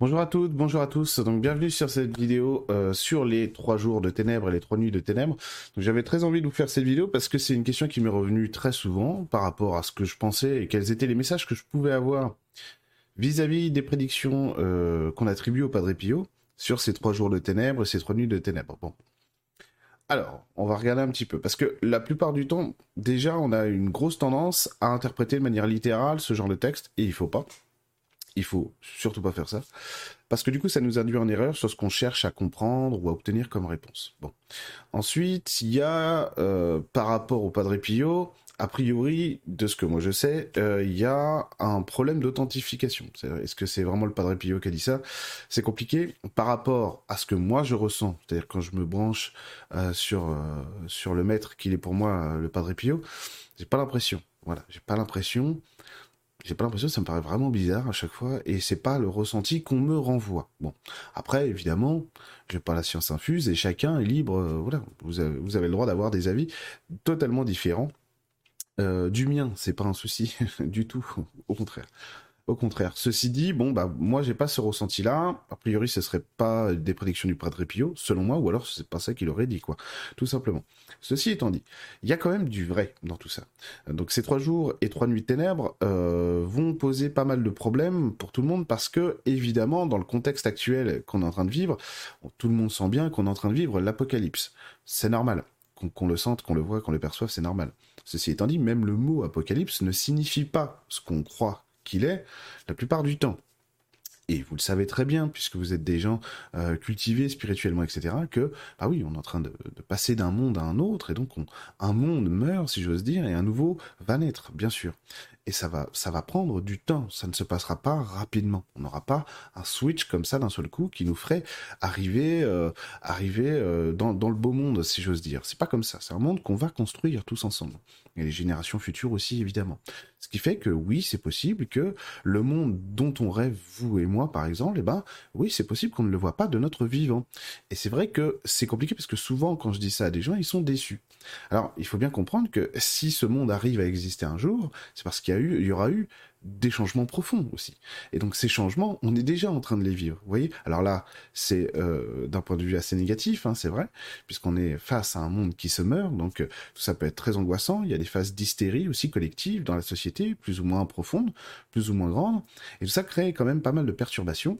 Bonjour à toutes, bonjour à tous. Donc bienvenue sur cette vidéo euh, sur les trois jours de ténèbres et les trois nuits de ténèbres. J'avais très envie de vous faire cette vidéo parce que c'est une question qui m'est revenue très souvent par rapport à ce que je pensais et quels étaient les messages que je pouvais avoir vis-à-vis des prédictions euh, qu'on attribue au Padre Pio sur ces trois jours de ténèbres et ces trois nuits de ténèbres. Bon. Alors, on va regarder un petit peu, parce que la plupart du temps, déjà, on a une grosse tendance à interpréter de manière littérale ce genre de texte, et il faut pas. Il faut surtout pas faire ça. Parce que du coup, ça nous induit en erreur sur ce qu'on cherche à comprendre ou à obtenir comme réponse. Ensuite, il y a, euh, par rapport au Padre Pio, a priori, de ce que moi je sais, euh, il y a un problème d'authentification. Est-ce que c'est vraiment le Padre Pio qui a dit ça? C'est compliqué par rapport à ce que moi je ressens. C'est-à-dire quand je me branche euh, sur sur le maître qu'il est pour moi le Padre Pio, j'ai pas l'impression. Voilà, j'ai pas l'impression j'ai pas l'impression, ça me paraît vraiment bizarre à chaque fois, et c'est pas le ressenti qu'on me renvoie. Bon, après, évidemment, j'ai pas la science infuse, et chacun est libre, euh, voilà, vous avez, le droit d'avoir des avis totalement différents. Euh, du mien, c'est pas un souci du tout, au contraire. Au contraire. Ceci dit, bon, bah, moi, j'ai pas ce ressenti-là. A priori, ce serait pas des prédictions du Padre Pio, selon moi, ou alors c'est pas ça qu'il aurait dit, quoi. Tout simplement. Ceci étant dit, il y a quand même du vrai dans tout ça. Donc, ces trois jours et trois nuits de ténèbres euh, vont poser pas mal de problèmes pour tout le monde parce que, évidemment, dans le contexte actuel qu'on est en train de vivre, tout le monde sent bien qu'on est en train de vivre l'apocalypse. C'est normal qu'on le sente, qu'on le voit, qu'on le perçoive, c'est normal. Ceci étant dit, même le mot apocalypse ne signifie pas ce qu'on croit qu'il est la plupart du temps. Et vous le savez très bien, puisque vous êtes des gens euh, cultivés spirituellement, etc., que, bah oui, on est en train de, passer d'un monde à un autre, et donc un monde meurt, si j'ose dire, et un nouveau va naître, bien sûr et ça va, ça prendre du temps. Ça ne se passera pas rapidement. On n'aura pas un switch comme ça d'un seul coup qui nous ferait arriver, euh, arriver euh, dans, dans, le beau monde, si j'ose dire. C'est pas comme ça. C'est un monde qu'on va construire tous ensemble. Et les générations futures aussi, évidemment. Ce qui fait que oui, c'est possible que le monde dont on rêve, vous et moi, par exemple, eh ben, oui, c'est possible qu'on ne le voit pas de notre vivant. Et c'est vrai que c'est compliqué parce que souvent, quand je dis ça à des gens, ils sont déçus. Alors, il faut bien comprendre que si ce monde arrive à exister un jour, c'est parce qu'il y a eu, il y aura eu des changements profonds aussi. Et donc ces changements, on est déjà en train de les vivre. Vous voyez? Alors là, c'est euh, d'un point de vue assez négatif, hein, c'est vrai, puisqu'on est face à un monde qui se meurt, donc euh, ça peut être très angoissant. Il y a des phases d'hystérie aussi collective dans la société, plus ou moins profondes, plus ou moins grandes, et tout ça crée quand même pas mal de perturbations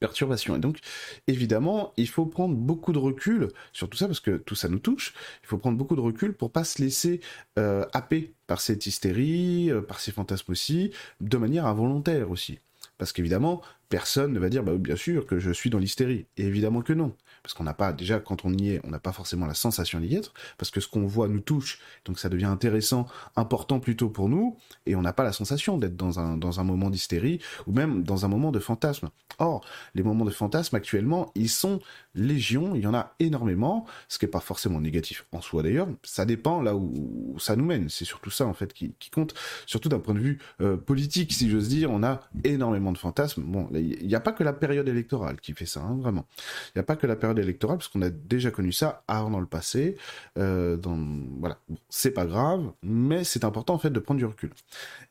perturbation. Et donc, évidemment, il faut prendre beaucoup de recul sur tout ça, parce que tout ça nous touche. Il faut prendre beaucoup de recul pour pas se laisser euh, happer par cette hystérie, euh, par ces fantasmes aussi, de manière involontaire aussi. Parce qu'évidemment, personne ne va dire, bah, bien sûr que je suis dans l'hystérie. Et évidemment que non parce qu'on n'a pas déjà quand on y est, on n'a pas forcément la sensation d'y être, parce que ce qu'on voit nous touche, donc ça devient intéressant, important plutôt pour nous, et on n'a pas la sensation d'être dans un moment d'hystérie ou même dans un moment de fantasme. Or, les moments de fantasme actuellement, ils sont légion, il y en a énormément, ce qui n'est pas forcément négatif en soi d'ailleurs. Ça dépend là où, ça nous mène. C'est surtout ça en fait qui, compte, surtout d'un point de vue euh, politique, si j'ose dire. On a énormément de fantasmes. Bon, il n'y a pas que la période électorale qui fait ça, hein, vraiment. Il n'y a pas que la période électorale, parce qu'on a déjà connu ça avant dans le passé. Euh, dans, voilà, c'est pas grave, mais c'est important en fait de prendre du recul.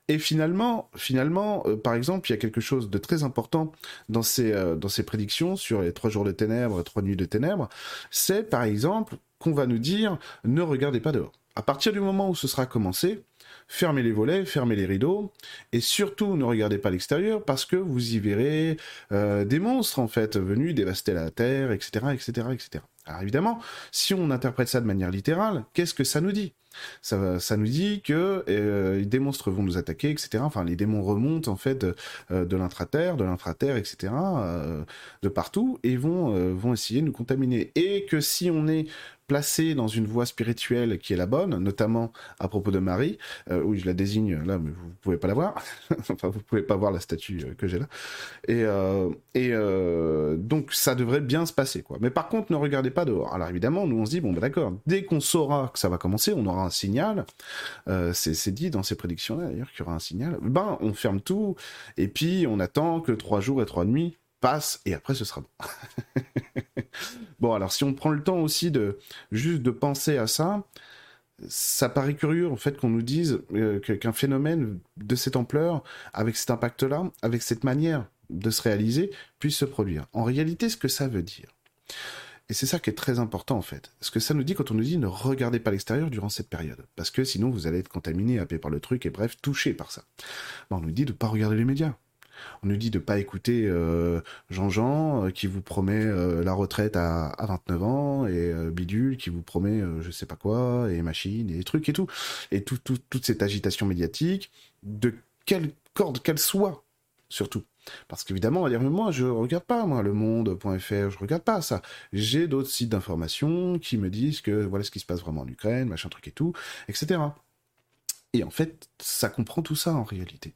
Et finalement, finalement, euh, par exemple, il y a quelque chose de très important dans ces euh, dans ces prédictions sur les trois jours de ténèbres, trois nuits de ténèbres. C'est par exemple qu'on va nous dire ne regardez pas dehors. À partir du moment où ce sera commencé, fermez les volets, fermez les rideaux, et surtout ne regardez pas l'extérieur parce que vous y verrez euh, des monstres en fait venus dévaster la terre, etc., etc., etc. Alors évidemment, si on interprète ça de manière littérale, qu'est-ce que ça nous dit? Ça, ça nous dit que euh, des monstres vont nous attaquer, etc. Enfin, les démons remontent en fait de, euh, de l'intraterre, de l'infraterre, etc. Euh, de partout et vont vont essayer de nous contaminer. Et que si on est placé dans une voie spirituelle qui est la bonne, notamment à propos de Marie, euh, oui, je la désigne là, mais vous pouvez pas la voir. enfin, vous pouvez pas voir la statue euh, que j'ai là. Et, euh, euh, donc, ça devrait bien se passer, quoi. Mais par contre, ne regardez pas dehors. Alors évidemment, nous on se dit bon, bah, d'accord. Dès qu'on saura que ça va commencer, on aura un signal. Euh, c'est dit dans ces prédictions-là d'ailleurs qu'il y aura un signal. Ben, on ferme tout et puis on attend que trois jours et trois nuits passent et après ce sera bon. Bon, alors si on prend le temps aussi de juste de penser à ça, ça paraît curieux en fait qu'on nous dise euh, qu'un phénomène de cette ampleur, avec cet impact-là, avec cette manière de se réaliser puisse se produire. En réalité, ce que ça veut dire, et c'est ça qui est très important en fait. Ce que ça nous dit quand on nous dit ne regardez pas l'extérieur durant cette période. Parce que sinon vous allez être contaminé, happé par le truc et bref, touché par ça. on nous dit de ne pas regarder les médias. On nous dit de pas écouter euh, Jean-Jean euh, qui vous promet euh, la retraite à, 29 ans et Bidule qui vous promet je sais pas quoi et machine et trucs et tout. Et toute cette agitation médiatique, de quelle corde qu'elle soit, surtout. Parce qu'évidemment, on va dire, mais moi, je regarde pas, moi, le monde.fr, je regarde pas ça. J'ai d'autres sites d'information qui me disent que voilà ce qui se passe vraiment en Ukraine, machin truc et tout, etc. Et en fait, ça comprend tout ça en réalité.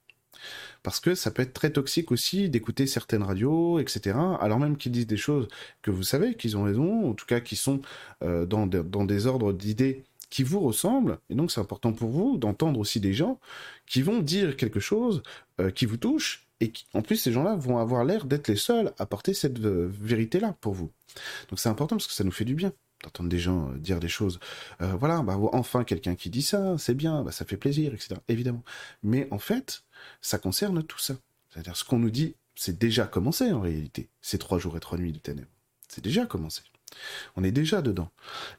Parce que ça peut être très toxique aussi d'écouter certaines radios, etc. Alors même qu'ils disent des choses que vous savez qu'ils ont raison, en tout cas qui sont euh, dans, des ordres d'idées qui vous ressemblent. Et donc c'est important pour vous d'entendre aussi des gens qui vont dire quelque chose euh, qui vous touche et en plus, ces gens-là vont avoir l'air d'être les seuls à porter cette euh, vérité-là pour vous. Donc c'est important parce que ça nous fait du bien d'entendre des gens euh, dire des choses. Euh, voilà, bah, enfin quelqu'un qui dit ça, c'est bien, bah, ça fait plaisir, etc. Évidemment. Mais en fait, ça concerne tout ça. C'est-à-dire ce qu'on nous dit, c'est déjà commencé en réalité, ces trois jours et trois nuits de ténèbres. C'est déjà commencé. On est déjà dedans.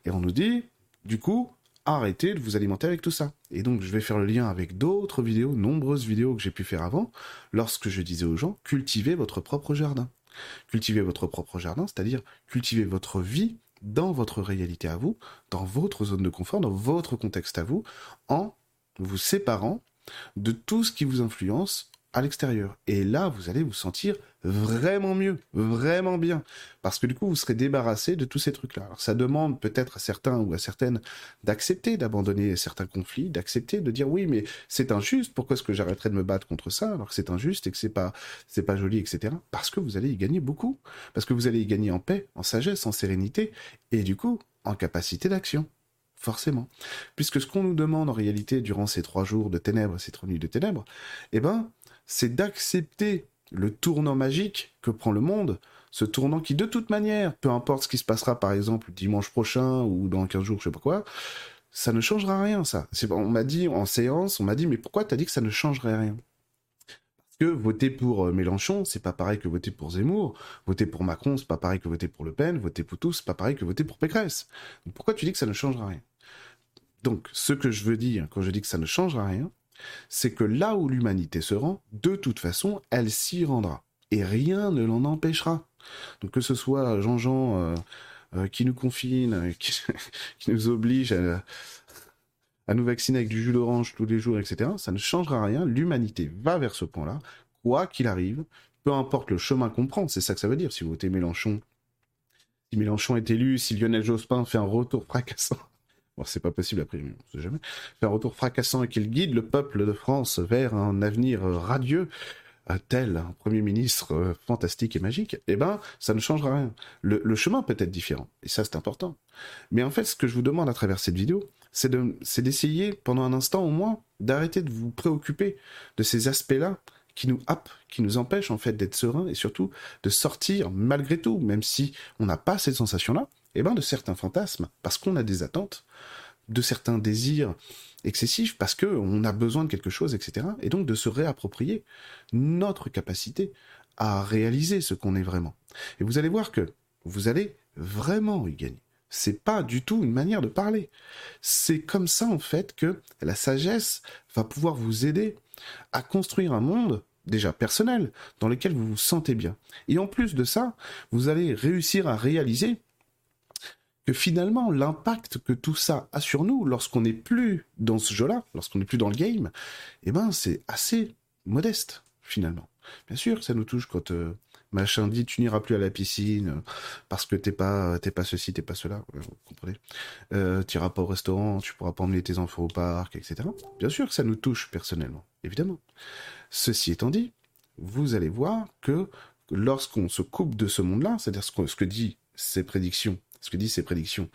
Et on nous dit, du coup, arrêtez de vous alimenter avec tout ça. Et donc, je vais faire le lien avec d'autres vidéos, nombreuses vidéos que j'ai pu faire avant, lorsque je disais aux gens, cultivez votre propre jardin. Cultivez votre propre jardin, c'est-à-dire cultivez votre vie dans votre réalité à vous, dans votre zone de confort, dans votre contexte à vous, en vous séparant de tout ce qui vous influence à l'extérieur. Et là, vous allez vous sentir vraiment mieux, vraiment bien. Parce que du coup, vous serez débarrassé de tous ces trucs-là. Alors ça demande peut-être à certains ou à certaines d'accepter d'abandonner certains conflits, d'accepter de dire oui, mais c'est injuste, pourquoi est-ce que j'arrêterais de me battre contre ça alors que c'est injuste et que c'est pas, c'est pas joli, etc. Parce que vous allez y gagner beaucoup. Parce que vous allez y gagner en paix, en sagesse, en sérénité et du coup, en capacité d'action forcément. Puisque ce qu'on nous demande en réalité durant ces trois jours de ténèbres, ces trois nuits de ténèbres, eh ben, c'est d'accepter le tournant magique que prend le monde, ce tournant qui, de toute manière, peu importe ce qui se passera, par exemple, dimanche prochain ou dans 15 jours, je sais pas quoi, ça ne changera rien, ça. On m'a dit en séance, on m'a dit, mais pourquoi t'as dit que ça ne changerait rien? Parce que voter pour euh, Mélenchon, c'est pas pareil que voter pour Zemmour. Voter pour Macron, c'est pas pareil que voter pour Le Pen. Voter pour tous, c'est pas pareil que voter pour Pécresse. pourquoi tu dis que ça ne changera rien? Donc, ce que je veux dire quand je dis que ça ne changera rien, c'est que là où l'humanité se rend, de toute façon, elle s'y rendra. Et rien ne l'en empêchera. Donc que ce soit Jean-Jean euh, euh, qui nous confine, euh, qui, nous oblige à, à, nous vacciner avec du jus d'orange tous les jours, etc., ça ne changera rien. L'humanité va vers ce point-là, quoi qu'il arrive, peu importe le chemin qu'on prend, c'est ça que ça veut dire. Si vous votez Mélenchon, si Mélenchon est élu, si Lionel Jospin fait un retour fracassant c'est pas possible après, on sait jamais. Faire un retour fracassant et qu'il guide le peuple de France vers un avenir radieux, tel un premier ministre euh, fantastique et magique, eh ben, ça ne changera rien. Le, chemin peut être différent, et ça c'est important. Mais en fait, ce que je vous demande à travers cette vidéo, c'est d'essayer pendant un instant au moins d'arrêter de vous préoccuper de ces aspects-là qui nous happent, qui nous empêchent en fait d'être sereins et surtout de sortir malgré tout, même si on n'a pas cette sensation-là, eh ben, de certains fantasmes, parce qu'on a des attentes, de certains désirs excessifs, parce qu'on a besoin de quelque chose, etc. Et donc de se réapproprier notre capacité à réaliser ce qu'on est vraiment. Et vous allez voir que vous allez vraiment y gagner. C'est pas du tout une manière de parler. C'est comme ça, en fait, que la sagesse va pouvoir vous aider à construire un monde déjà personnel, dans lequel vous vous sentez bien. Et en plus de ça, vous allez réussir à réaliser finalement l'impact que tout ça a sur nous lorsqu'on n'est plus dans ce jeu-là, lorsqu'on n'est plus dans le game, eh ben c'est assez modeste finalement. Bien sûr, ça nous touche quand euh, machin dit tu n'iras plus à la piscine euh, parce que t'es pas t'es pas ceci, t'es pas cela, vous comprenez. Euh, tu iras pas au restaurant, tu pourras pas emmener tes enfants au parc, etc. Bien sûr ça nous touche personnellement, évidemment. Ceci étant dit, vous allez voir que lorsqu'on se coupe de ce monde-là, c'est-à-dire ce, ce que dit ces prédictions ce que disent ces prédictions.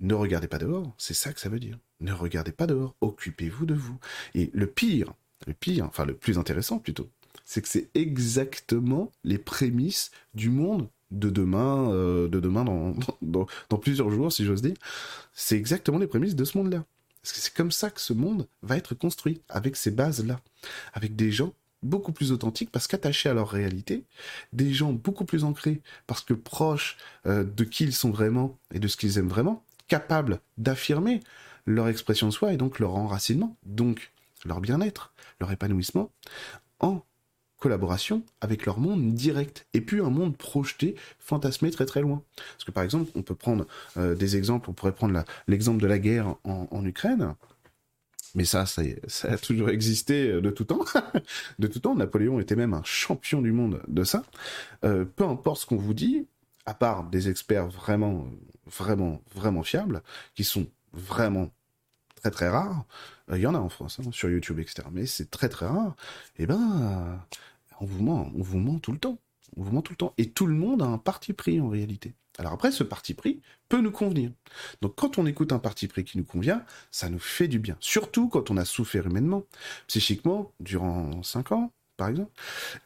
Ne regardez pas dehors, c'est ça que ça veut dire. Ne regardez pas dehors, occupez-vous de vous. Et le pire, le pire, enfin le plus intéressant plutôt, c'est que c'est exactement les prémices du monde de demain, euh, de demain dans, dans, plusieurs jours, si j'ose dire. C'est exactement les prémices de ce monde-là. Parce que c'est comme ça que ce monde va être construit, avec ces bases-là. Avec des gens beaucoup plus authentiques parce qu'attachés à leur réalité, des gens beaucoup plus ancrés parce que proches euh, de qui ils sont vraiment et de ce qu'ils aiment vraiment, capables d'affirmer leur expression de soi et donc leur enracinement, donc leur bien-être, leur épanouissement, en collaboration avec leur monde direct et puis un monde projeté, fantasmé très très loin. Parce que par exemple, on peut prendre euh, des exemples, on pourrait prendre l'exemple de la guerre en, Ukraine. Mais ça, ça, a toujours existé euh, de tout temps. de tout temps, Napoléon était même un champion du monde de ça. Euh, peu importe ce qu'on vous dit, à part des experts vraiment, vraiment, vraiment fiables, qui sont vraiment très très rares, il y en a en France, hein, sur YouTube, etc. Mais c'est très très rare. Eh ben, on vous ment, on vous ment tout le temps. On vous ment tout le temps. Et tout le monde a un parti pris en réalité. Alors après, ce parti pris peut nous convenir. Donc quand on écoute un parti pris qui nous convient, ça nous fait du bien. Surtout quand on a souffert humainement, psychiquement, durant 5 ans, par exemple,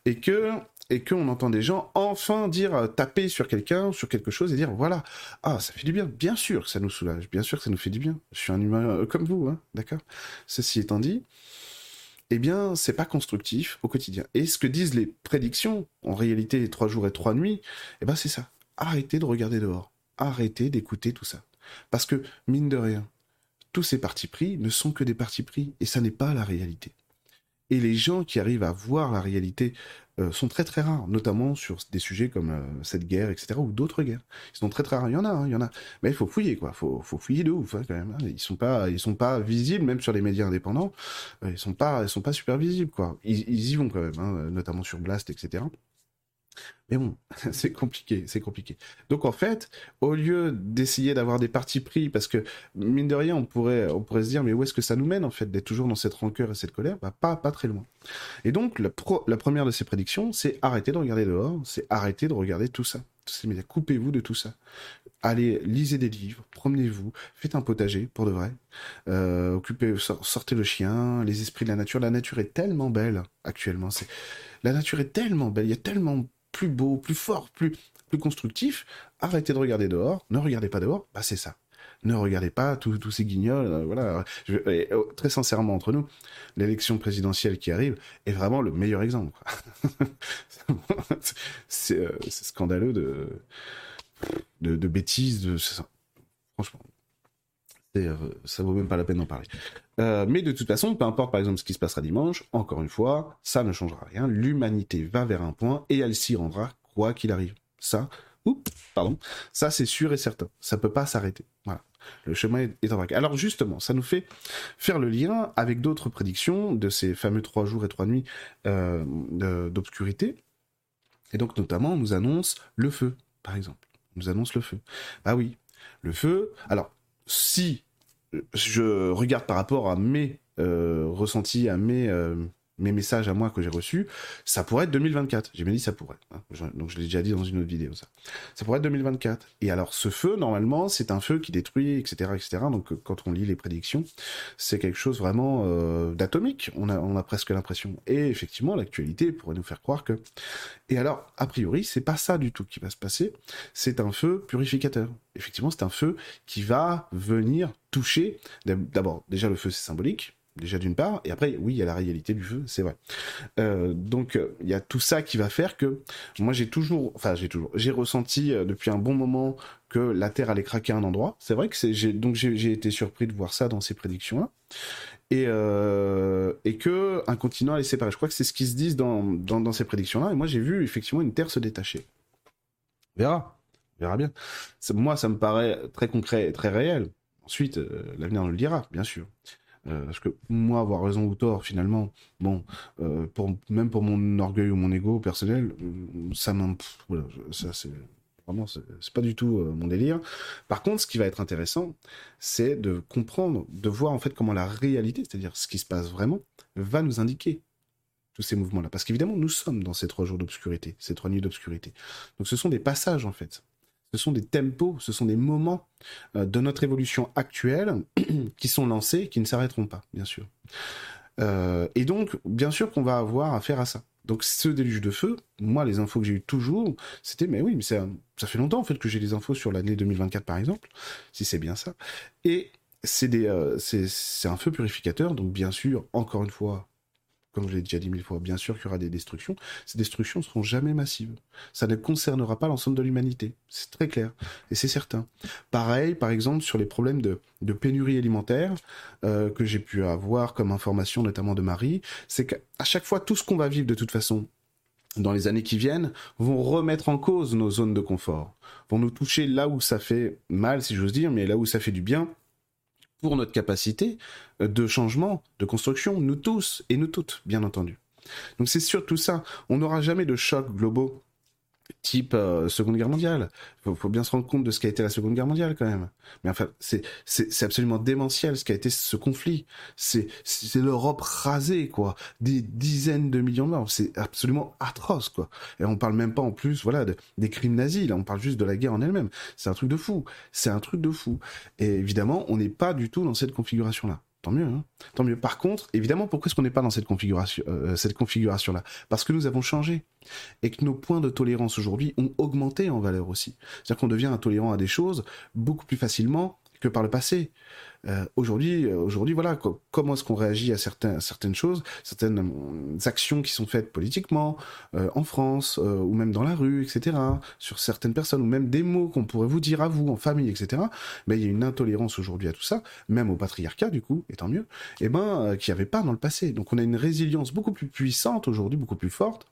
et que et qu'on entend des gens enfin dire euh, taper sur quelqu'un, sur quelque chose et dire voilà, ah ça fait du bien. Bien sûr que ça nous soulage, bien sûr que ça nous fait du bien. Je suis un humain euh, comme vous, hein, d'accord? Ceci étant dit, eh bien, c'est pas constructif au quotidien. Et ce que disent les prédictions, en réalité, les trois jours et trois nuits, eh ben, c'est ça. Arrêtez de regarder dehors. Arrêtez d'écouter tout ça. Parce que, mine de rien, tous ces partis pris ne sont que des partis pris, et ça n'est pas la réalité. Et les gens qui arrivent à voir la réalité euh, sont très très rares, notamment sur des sujets comme euh, cette guerre, etc., ou d'autres guerres. Ils sont très très rares. Il y en a, hein, il y en a. Mais il faut fouiller, quoi. Faut, faut fouiller de ouf, hein, quand même. Hein. Ils sont pas, ils sont pas visibles, même sur les médias indépendants. Euh, ils sont pas, ils sont pas super visibles, quoi. Ils, ils y vont quand même, notamment sur Blast, etc. Mais bon, c'est compliqué, c'est compliqué. Donc en fait, au lieu d'essayer d'avoir des partis pris, parce que mine de rien, on pourrait, on pourrait se dire, mais où est-ce que ça nous mène en fait d'être toujours dans cette rancœur et cette colère? Bah pas, pas très loin. Et donc la, la première de ces prédictions, c'est arrêter de regarder dehors, c'est arrêter de regarder tout ça. Coupez-vous de tout ça. Allez, lisez des livres, promenez-vous, faites un potager pour de vrai. Euh, occupez, sortez le chien, les esprits de la nature. La nature est tellement belle actuellement. La nature est tellement belle. Il y a tellement plus beau, plus fort, plus, plus constructif, arrêtez de regarder dehors, ne regardez pas dehors, bah c'est ça. Ne regardez pas tous ces guignols, euh, voilà. Oh, très sincèrement entre nous, l'élection présidentielle qui arrive est vraiment le meilleur exemple. Euh, c'est scandaleux de, de, bêtises, franchement. Euh, ça vaut même pas la peine d'en parler. mais de toute façon, peu importe par exemple ce qui se passera dimanche, encore une fois, ça ne changera rien. L'humanité va vers un point et elle s'y rendra quoi qu'il arrive. Ça, oups, pardon, ça c'est sûr et certain. Ça peut pas s'arrêter. Voilà. Le chemin est en vrac. Alors justement, ça nous fait faire le lien avec d'autres prédictions de ces fameux trois jours et trois nuits euh, d'obscurité. Et donc notamment, on nous annonce le feu, par exemple. On nous annonce le feu. Bah oui, le feu. Alors, si je regarde par rapport à mes euh, ressentis, à mes euh, mes messages à moi que j'ai reçus, ça pourrait être 2024. J'ai bien dit ça pourrait. Hein. Donc je l'ai déjà dit dans une autre vidéo ça. Ça pourrait être 2024. Et alors ce feu, normalement, c'est un feu qui détruit, etc., etc. Donc euh, quand on lit les prédictions, c'est quelque chose vraiment euh, d'atomique. On a, on a presque l'impression. Et effectivement, l'actualité pourrait nous faire croire que. Et alors, a priori, c'est pas ça du tout qui va se passer. C'est un feu purificateur. Effectivement, c'est un feu qui va venir toucher. D'abord, déjà le feu c'est symbolique déjà d'une part, et après, oui, il y a la réalité du feu, c'est vrai. Euh, donc, euh, il y a tout ça qui va faire que moi, j'ai toujours, enfin, j'ai toujours, j'ai ressenti euh, depuis un bon moment que la Terre allait craquer à un endroit. C'est vrai que c'est, j'ai, donc j'ai été surpris de voir ça dans ces prédictions-là. Et, et que un continent allait séparer. Je crois que c'est ce qu'ils se disent dans, dans, ces prédictions-là. Et moi, j'ai vu effectivement une Terre se détacher. Verra. Verra bien. Moi, ça me paraît très concret et très réel. Ensuite, l'avenir nous le dira, bien sûr. Euh, parce que moi, avoir raison ou tort, finalement, bon, euh, pour, même pour mon orgueil ou mon ego personnel, ça m'en... Voilà, ça c'est... Vraiment, c'est pas du tout euh, mon délire. Par contre, ce qui va être intéressant, c'est de comprendre, de voir en fait comment la réalité, c'est-à-dire ce qui se passe vraiment, va nous indiquer tous ces mouvements-là. Parce qu'évidemment, nous sommes dans ces trois jours d'obscurité, ces trois nuits d'obscurité. Donc ce sont des passages, en fait ce sont des tempos, ce sont des moments euh, de notre évolution actuelle qui sont lancés, qui ne s'arrêteront pas, bien sûr. Euh, et donc, bien sûr qu'on va avoir affaire à ça. Donc, ce déluge de feu, moi, les infos que j'ai eues toujours, c'était, mais oui, mais ça, fait longtemps, en fait, que j'ai des infos sur l'année 2024, par exemple, si c'est bien ça. Et euh, c'est un feu purificateur, donc bien sûr, encore une fois, comme je l'ai déjà dit mille fois, bien sûr qu'il y aura des destructions. Ces destructions ne seront jamais massives. Ça ne concernera pas l'ensemble de l'humanité. C'est très clair. Et c'est certain. Pareil, par exemple, sur les problèmes de, pénurie alimentaire euh, que j'ai pu avoir comme information, notamment de Marie, c'est qu'à chaque fois, tout ce qu'on va vivre de toute façon, dans les années qui viennent, vont remettre en cause nos zones de confort, vont nous toucher là où ça fait mal, si j'ose dire, mais là où ça fait du bien, pour notre capacité de changement, de construction, nous tous et nous toutes, bien entendu. Donc c'est surtout ça. On n'aura jamais de chocs globaux type euh, Seconde Guerre mondiale. Il faut, bien se rendre compte de ce qu'a été la Seconde Guerre mondiale quand même. Mais enfin, c'est c'est absolument démentiel ce qu'a été ce conflit. C'est c'est l'Europe rasée quoi, des dizaines de millions de morts. C'est absolument atroce quoi. Et on parle même pas en plus voilà des crimes nazis. Là, on parle juste de la guerre en elle-même. C'est un truc de fou. C'est un truc de fou. Et évidemment, on n'est pas du tout dans cette configuration là. Tant mieux, hein tant mieux. Par contre, évidemment, pourquoi est-ce qu'on n'est pas dans cette configuration, euh, cette configuration-là? Parce que nous avons changé et que nos points de tolérance aujourd'hui ont augmenté en valeur aussi. C'est-à-dire qu'on devient intolérant à des choses beaucoup plus facilement que par le passé. Euh, aujourd'hui, euh, aujourd'hui, voilà, comment est-ce qu'on réagit à certains, certaines choses, certaines euh, actions qui sont faites politiquement en France ou même dans la rue, etc. Sur certaines personnes ou même des mots qu'on pourrait vous dire à vous en famille, etc. Mais il y a une intolérance aujourd'hui à tout ça, même au patriarcat du coup, et tant mieux. Et eh ben, qu'il n'y avait pas dans le passé. Donc on a une résilience beaucoup plus puissante aujourd'hui, beaucoup plus forte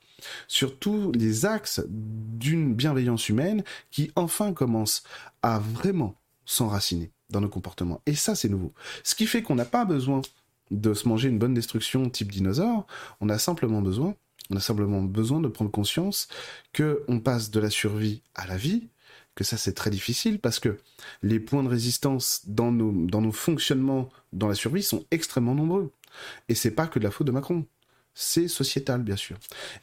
sur tous les axes d'une bienveillance humaine qui enfin commence à vraiment s'enraciner dans nos comportements. Et ça, c'est nouveau. Ce qui fait qu'on n'a pas besoin de se manger une bonne destruction type dinosaure, on a simplement besoin, on a simplement besoin de prendre conscience que on passe de la survie à la vie, que ça c'est très difficile parce que les points de résistance dans nos, dans nos fonctionnements dans la survie sont extrêmement nombreux. Et c'est pas que de la faute de Macron c'est sociétal, bien sûr.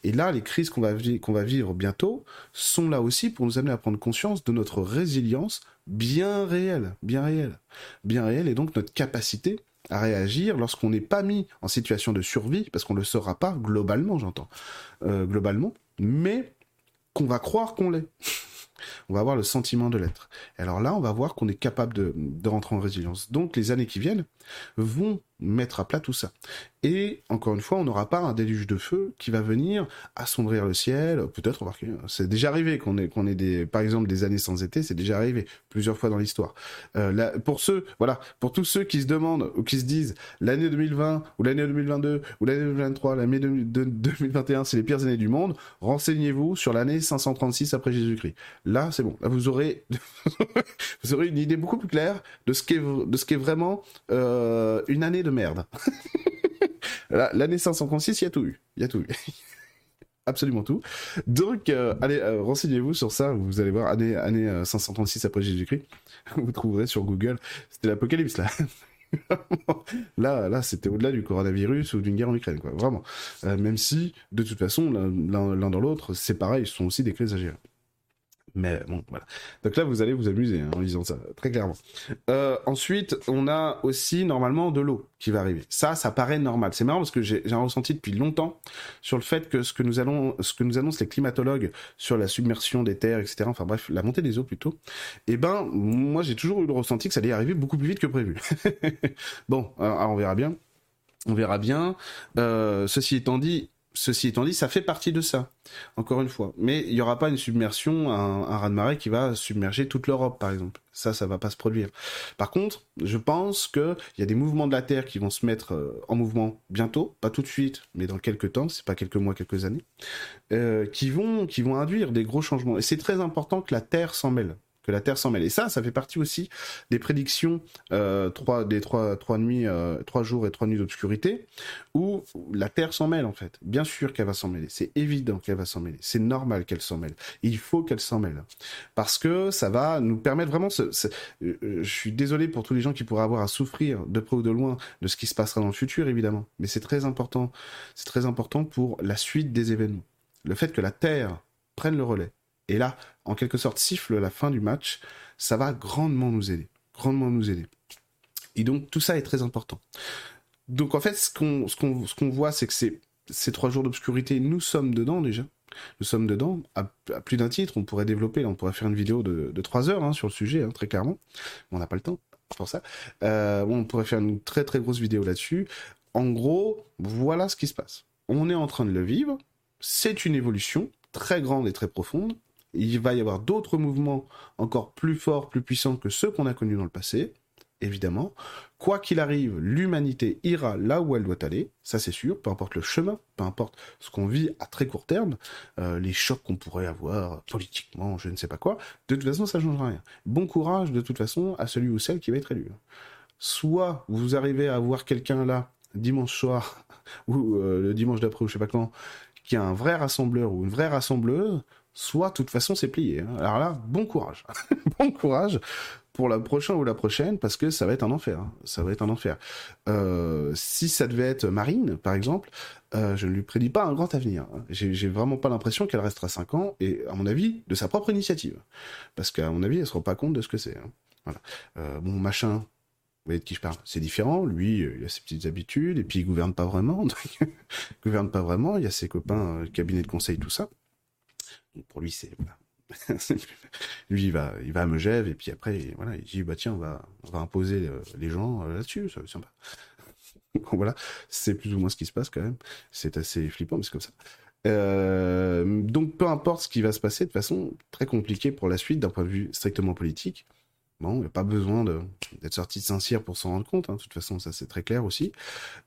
Et là, les crises qu'on va, qu'on va vivre bientôt sont là aussi pour nous amener à prendre conscience de notre résilience bien réelle, bien réelle, bien réelle, et donc notre capacité à réagir lorsqu'on n'est pas mis en situation de survie, parce qu'on ne le sera pas globalement, j'entends, euh, globalement, mais qu'on va croire qu'on l'est. on va avoir le sentiment de l'être. Alors là, on va voir qu'on est capable de, de rentrer en résilience. Donc les années qui viennent vont mettre à plat tout ça. Et encore une fois, on n'aura pas un déluge de feu qui va venir assombrir le ciel. Peut-être, c'est déjà arrivé qu'on ait, qu'on ait des, par exemple, des années sans été, c'est déjà arrivé plusieurs fois dans l'histoire. Euh, pour ceux, voilà, pour tous ceux qui se demandent ou qui se disent l'année 2020 ou l'année 2022 ou l'année 2023, l'année 2021, c'est les pires années du monde, renseignez-vous sur l'année 536 après Jésus-Christ. Là, c'est bon. Là, vous aurez, vous aurez une idée beaucoup plus claire de ce qu'est, de ce qu'est vraiment euh, une année de merde. L'année 536, il y a tout eu. Il y a tout eu. Absolument tout. Donc, euh, allez, euh, renseignez-vous sur ça. Vous allez voir, année, année 536 après Jésus-Christ. Vous trouverez sur Google. C'était l'apocalypse, là. là, là, c'était au-delà du coronavirus ou d'une guerre en Ukraine, quoi. Vraiment. même si, de toute façon, l'un dans l'autre, c'est pareil, ce sont aussi des crises à gérer. Mais bon, voilà. Donc là, vous allez vous amuser hein, en lisant ça, très clairement. Euh, ensuite, on a aussi normalement de l'eau qui va arriver. Ça, ça paraît normal. C'est marrant parce que j'ai un ressenti depuis longtemps sur le fait que ce que nous allons, ce que nous annoncent les climatologues sur la submersion des terres, etc. Enfin bref, la montée des eaux plutôt. Eh ben, moi, j'ai toujours eu le ressenti que ça allait arriver beaucoup plus vite que prévu. bon, alors, on verra bien. On verra bien. Euh, ceci étant dit, Ceci étant dit, ça fait partie de ça, encore une fois. Mais il n'y aura pas une submersion, un, un raz-de-marée qui va submerger toute l'Europe, par exemple. Ça, ça va pas se produire. Par contre, je pense qu'il y a des mouvements de la Terre qui vont se mettre euh, en mouvement bientôt, pas tout de suite, mais dans quelques temps, c'est pas quelques mois, quelques années, euh, qui vont, qui vont induire des gros changements. Et c'est très important que la Terre s'en mêle que la Terre s'en mêle. Et ça, ça fait partie aussi des prédictions euh, trois, des trois, trois nuits, euh, jours et trois nuits d'obscurité, où la Terre s'en mêle en fait. Bien sûr qu'elle va s'en mêler. C'est évident qu'elle va s'en mêler. C'est normal qu'elle s'en mêle. il faut qu'elle s'en mêle parce que ça va nous permettre vraiment. Ce, euh, je suis désolé pour tous les gens qui pourraient avoir à souffrir de près ou de loin de ce qui se passera dans le futur, évidemment. Mais c'est très important. C'est très important pour la suite des événements. Le fait que la Terre prenne le relais et là, en quelque sorte, siffle la fin du match, ça va grandement nous aider. Grandement nous aider. Et donc, tout ça est très important. Donc, en fait, ce qu'on ce ce voit, c'est que ces, ces trois jours d'obscurité, nous sommes dedans déjà. Nous sommes dedans. À, plus d'un titre, on pourrait développer, on pourrait faire une vidéo de, de 3 heures hein, sur le sujet, hein, très clairement. on n'a pas le temps pour ça. Euh, on pourrait faire une très très grosse vidéo là-dessus. En gros, voilà ce qui se passe. On est en train de le vivre. C'est une évolution très grande et très profonde. Il va y avoir d'autres mouvements encore plus forts, plus puissants que ceux qu'on a connus dans le passé évidemment. Quoi qu'il arrive, l'humanité ira là où elle doit aller, ça c'est sûr, peu importe le chemin, peu importe ce qu'on vit à très court terme, euh, les chocs qu'on pourrait avoir politiquement, je ne sais pas quoi, de toute façon ça ne changera rien. Bon courage de toute façon à celui ou celle qui va être élu. Soit vous arrivez à voir quelqu'un là, dimanche soir, ou euh, le dimanche d'après, ou je sais pas quand, qui a un vrai rassembleur ou une vraie rassembleuse, soit de toute façon c'est plié. Hein. Alors là, bon courage. bon courage pour la prochaine ou la prochaine parce que ça va être un enfer. Hein. Ça va être un enfer. Euh, si ça devait être Marine, par exemple, euh, je ne lui prédis pas un grand avenir. Hein. J'ai vraiment pas l'impression qu'elle restera 5 ans et, à mon avis, de sa propre initiative. Parce qu'à mon avis, elle se rend pas compte de ce que c'est. Voilà. Euh, bon, machin, vous voyez de qui je parle C'est différent. Lui, il a ses petites habitudes et puis il gouverne pas vraiment. il gouverne pas vraiment. Il y a ses copains, le cabinet de conseil, tout ça. Pour lui, c'est lui, il va, il va à Megève, et puis après, voilà, il dit, bah tiens, on va, on va imposer euh, les gens euh, là-dessus, ça sympa. voilà, c'est plus ou moins ce qui se passe quand même. C'est assez flippant, mais c'est comme ça. Euh, donc, peu importe ce qui va se passer, de façon très compliquée pour la suite d'un point de vue strictement politique. Bon, il n'y a pas besoin d'être sorti de Saint-Cyr pour s'en rendre compte. Hein. De toute façon, ça c'est très clair aussi.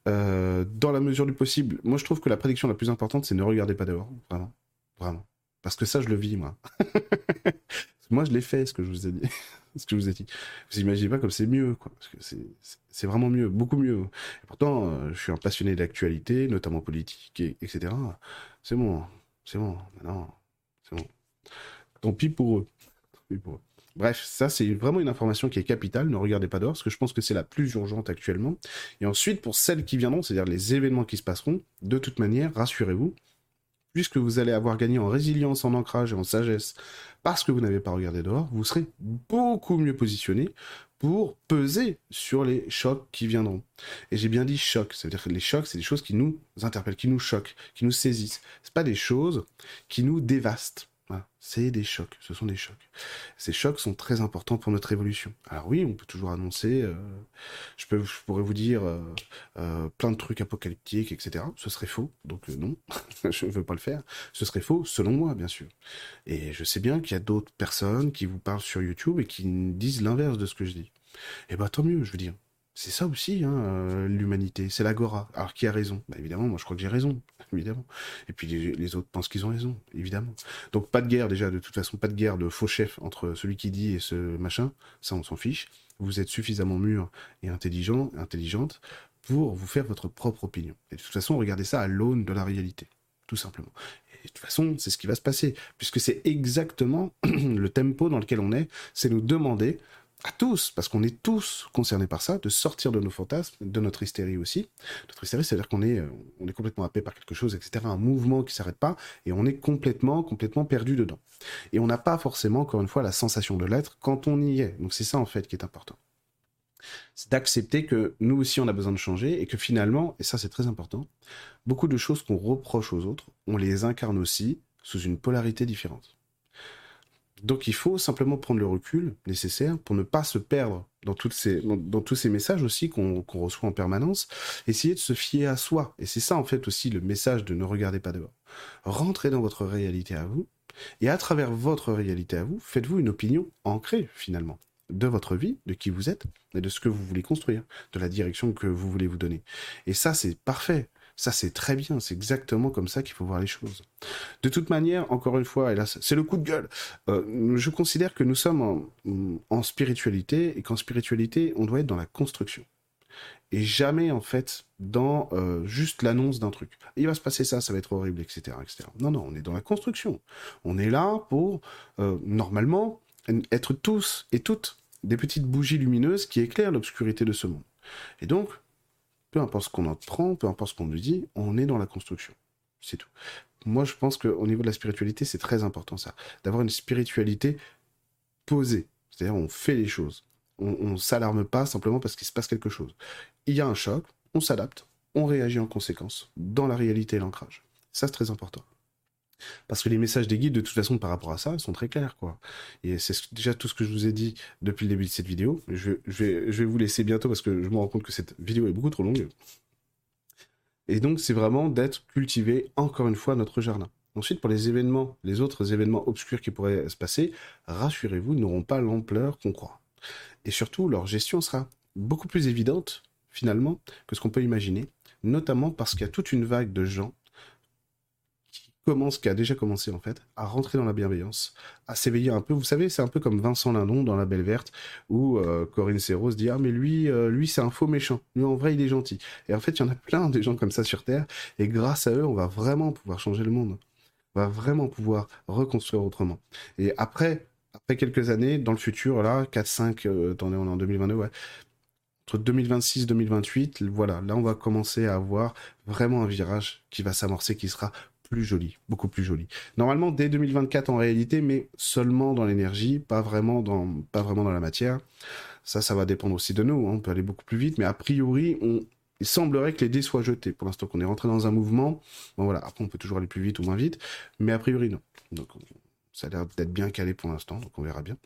dans la mesure du possible, moi je trouve que la prédiction la plus importante, c'est ne regardez pas dehors. Vraiment. Vraiment. Parce que ça, je le vis, moi. moi, je l'ai fait, ce que je vous ai dit. ce que je vous ai dit. Vous imaginez pas comme c'est mieux, quoi. Parce que c'est vraiment mieux, beaucoup mieux. Et pourtant, euh, je suis un passionné d'actualité, notamment politique, et, etc. C'est bon, c'est bon. Maintenant, c'est bon. Tant pis pour eux. Bref, ça c'est vraiment une information qui est capitale, ne regardez pas dehors, parce que je pense que c'est la plus urgente actuellement. Et ensuite, pour celles qui viendront, c'est-à-dire les événements qui se passeront, de toute manière, rassurez-vous, puisque vous allez avoir gagné en résilience, en ancrage et en sagesse, parce que vous n'avez pas regardé dehors, vous serez beaucoup mieux positionné pour peser sur les chocs qui viendront. Et j'ai bien dit choc, c'est-à-dire que les chocs, c'est des choses qui nous interpellent, qui nous choquent, qui nous saisissent. C'est pas des choses qui nous dévastent. C'est des chocs, ce sont des chocs. Ces chocs sont très importants pour notre évolution. Alors oui, on peut toujours annoncer, euh, je, pourrais vous dire euh, euh, plein de trucs apocalyptiques, etc. Ce serait faux, donc non, je ne veux pas le faire. Ce serait faux, selon moi, bien sûr. Et je sais bien qu'il y a d'autres personnes qui vous parlent sur YouTube et qui disent l'inverse de ce que je dis. Eh ben tant mieux, je veux dire. C'est ça aussi, hein, euh, l'humanité, c'est l'agora. Alors qui a raison? Bah, Évidemment, moi je crois que j'ai raison, évidemment. Et puis les, autres pensent qu'ils ont raison, évidemment. Donc pas de guerre déjà, de toute façon, pas de guerre de faux chef entre celui qui dit et ce machin, ça on s'en fiche. Vous êtes suffisamment mûr et intelligent, intelligente pour vous faire votre propre opinion. Et de toute façon, regardez ça à l'aune de la réalité, tout simplement. Et de toute façon, c'est ce qui va se passer, puisque c'est exactement le tempo dans lequel on est, c'est nous demander à tous, parce qu'on est tous concernés par ça, de sortir de nos fantasmes, de notre hystérie aussi. Notre hystérie, c'est-à-dire qu'on est, euh, on est complètement happé par quelque chose, etc., un mouvement qui s'arrête pas, et on est complètement, complètement perdu dedans. Et on n'a pas forcément, encore une fois, la sensation de l'être quand on y est. Donc c'est ça, en fait, qui est important. C'est d'accepter que nous aussi, on a besoin de changer, et que finalement, et ça c'est très important, beaucoup de choses qu'on reproche aux autres, on les incarne aussi sous une polarité différente. Donc il faut simplement prendre le recul nécessaire pour ne pas se perdre dans, ces, dans, tous ces messages aussi qu'on reçoit en permanence. Essayer de se fier à soi. Et c'est ça en fait aussi le message de ne regardez pas dehors. Rentrez dans votre réalité à vous. Et à travers votre réalité à vous, faites-vous une opinion ancrée finalement de votre vie, de qui vous êtes, et de ce que vous voulez construire, de la direction que vous voulez vous donner. Et ça, c'est parfait. Ça, c'est très bien. C'est exactement comme ça qu'il faut voir les choses. De toute manière, encore une fois, là, c'est le coup de gueule. Euh, je considère que nous sommes en, spiritualité et qu'en spiritualité, on doit être dans la construction. Et jamais, en fait, dans euh, juste l'annonce d'un truc. Il va se passer ça, ça va être horrible, etc., etc. Non, non, on est dans la construction. On est là pour, euh, normalement, être tous et toutes des petites bougies lumineuses qui éclairent l'obscurité de ce monde. Et donc, peu importe ce qu'on en prend, peu importe ce qu'on nous dit, on est dans la construction. C'est tout. Moi, je pense qu'au niveau de la spiritualité, c'est très important ça, d'avoir une spiritualité posée. C'est-à-dire, on fait les choses. On, ne s'alarme pas simplement parce qu'il se passe quelque chose. Il y a un choc, on s'adapte, on réagit en conséquence, dans la réalité et l'ancrage. Ça, c'est très important. Parce que les messages des guides, de toute façon, par rapport à ça, sont très clairs, quoi. Et c'est déjà tout ce que je vous ai dit depuis le début de cette vidéo. Je, vais, je vais vous laisser bientôt parce que je me rends compte que cette vidéo est beaucoup trop longue. Et donc, c'est vraiment d'être cultivé, encore une fois, notre jardin. Ensuite, pour les événements, les autres événements obscurs qui pourraient se passer, rassurez-vous, n'auront pas l'ampleur qu'on croit. Et surtout, leur gestion sera beaucoup plus évidente, finalement, que ce qu'on peut imaginer, notamment parce qu'il y a toute une vague de gens commence, qui a déjà commencé en fait, à rentrer dans la bienveillance, à s'éveiller un peu. Vous savez, c'est un peu comme Vincent Lindon dans La Belle Verte, où euh, Corinne Serrault se dit ah mais lui, euh, lui c'est un faux méchant. Lui en vrai il est gentil. Et en fait il y en a plein de gens comme ça sur Terre, et grâce à eux on va vraiment pouvoir changer le monde. On va vraiment pouvoir reconstruire autrement. Et après, après quelques années, dans le futur, là, 4-5, euh, attendez, on est en 2022, ouais, entre 2026 2028, voilà, là on va commencer à avoir vraiment un virage qui va s'amorcer, qui sera plus joli, beaucoup plus joli. Normalement dès 2024 en réalité, mais seulement dans l'énergie, pas vraiment dans, pas vraiment dans la matière. Ça, ça va dépendre aussi de nous. Hein. On peut aller beaucoup plus vite, mais a priori, on, il semblerait que les dés soient jetés. Pour l'instant, qu'on est rentré dans un mouvement. Bon voilà, après on peut toujours aller plus vite ou moins vite, mais a priori non. Donc ça a l'air d'être bien calé pour l'instant, donc on verra bien.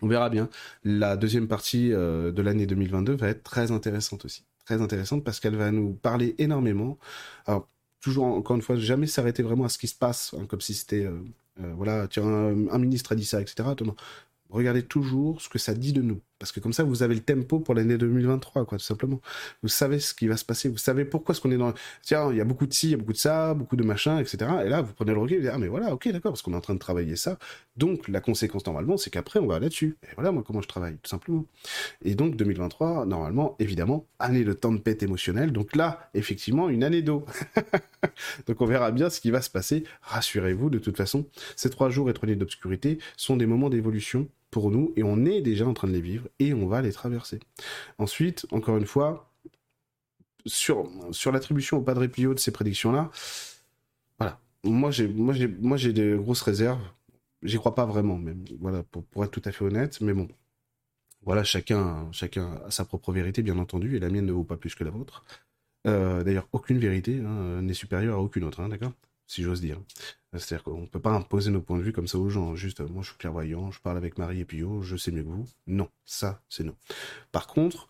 On verra bien. La deuxième partie euh, de l'année 2022 va être très intéressante aussi. Très intéressante parce qu'elle va nous parler énormément. Toujours, encore une fois, jamais s'arrêter vraiment à ce qui se passe, hein, comme si c'était, euh, euh, voilà, tiens, un, ministre a dit ça, etc. Regardez toujours ce que ça dit de nous. Parce que comme ça, vous avez le tempo pour l'année 2023, quoi, tout simplement. Vous savez ce qui va se passer, vous savez pourquoi est-ce qu'on est dans... Tiens, il y a beaucoup de ci, il y a beaucoup de ça, beaucoup de machin, etc. Et là, vous prenez le recul et vous dites, ah mais voilà, ok, d'accord, parce qu'on est en train de travailler ça. Donc, la conséquence, normalement, c'est qu'après, on va là-dessus. Et voilà, moi, comment je travaille, tout simplement. Et donc, 2023, normalement, évidemment, année de tempête émotionnelle. Donc là, effectivement, une année d'eau. donc, on verra bien ce qui va se passer. Rassurez-vous, de toute façon, ces trois jours et trois d'obscurité sont des moments d'évolution pour nous et on est déjà en train de les vivre et on va les traverser. Ensuite, encore une fois, sur, sur l'attribution au Padre Pio de ces prédictions-là, voilà. Moi, j'ai, moi, j'ai, moi, j'ai des grosses réserves. J'y crois pas vraiment, même. Voilà, pour, pour être tout à fait honnête. Mais bon, voilà, chacun, chacun a sa propre vérité, bien entendu, et la mienne ne vaut pas plus que la vôtre. Euh, d'ailleurs, aucune vérité hein, n'est supérieure à aucune autre, hein, d'accord? Si j'ose dire. C'est-à-dire qu'on ne peut pas imposer nos points de vue comme ça aux gens. Juste, moi, je suis clairvoyant, je parle avec Marie et Pio, je sais mieux que vous. Non, ça, c'est non. Par contre,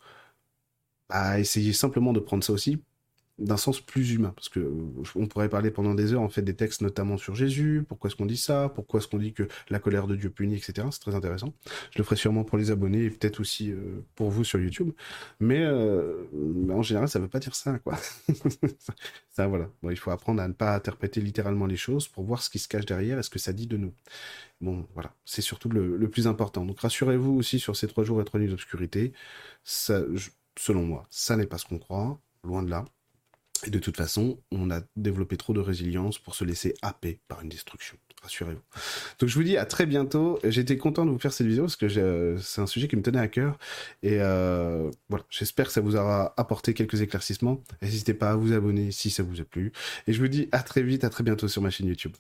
à essayer simplement de prendre ça aussi d'un sens plus humain. Parce que euh, on pourrait parler pendant des heures en fait des textes notamment sur Jésus, pourquoi est-ce qu'on dit ça, pourquoi est-ce qu'on dit que la colère de Dieu punit, etc. C'est très intéressant. Je le ferai sûrement pour les abonnés et peut-être aussi euh, pour vous sur YouTube. Mais euh, en général, ça veut pas dire ça, quoi. ça, voilà. Bon, il faut apprendre à ne pas interpréter littéralement les choses pour voir ce qui se cache derrière et ce que ça dit de nous. Bon, voilà. C'est surtout le, plus important. Donc rassurez-vous aussi sur ces trois jours et trois nuits d'obscurité. Selon moi, ça n'est pas ce qu'on croit. Loin de là. Et de toute façon, on a développé trop de résilience pour se laisser happer par une destruction. Rassurez-vous. Donc je vous dis à très bientôt. J'étais content de vous faire cette vidéo parce que c'est un sujet qui me tenait à cœur. Et euh, voilà, j'espère que ça vous aura apporté quelques éclaircissements. N'hésitez pas à vous abonner si ça vous a plu. Et je vous dis à très vite, à très bientôt sur ma chaîne YouTube.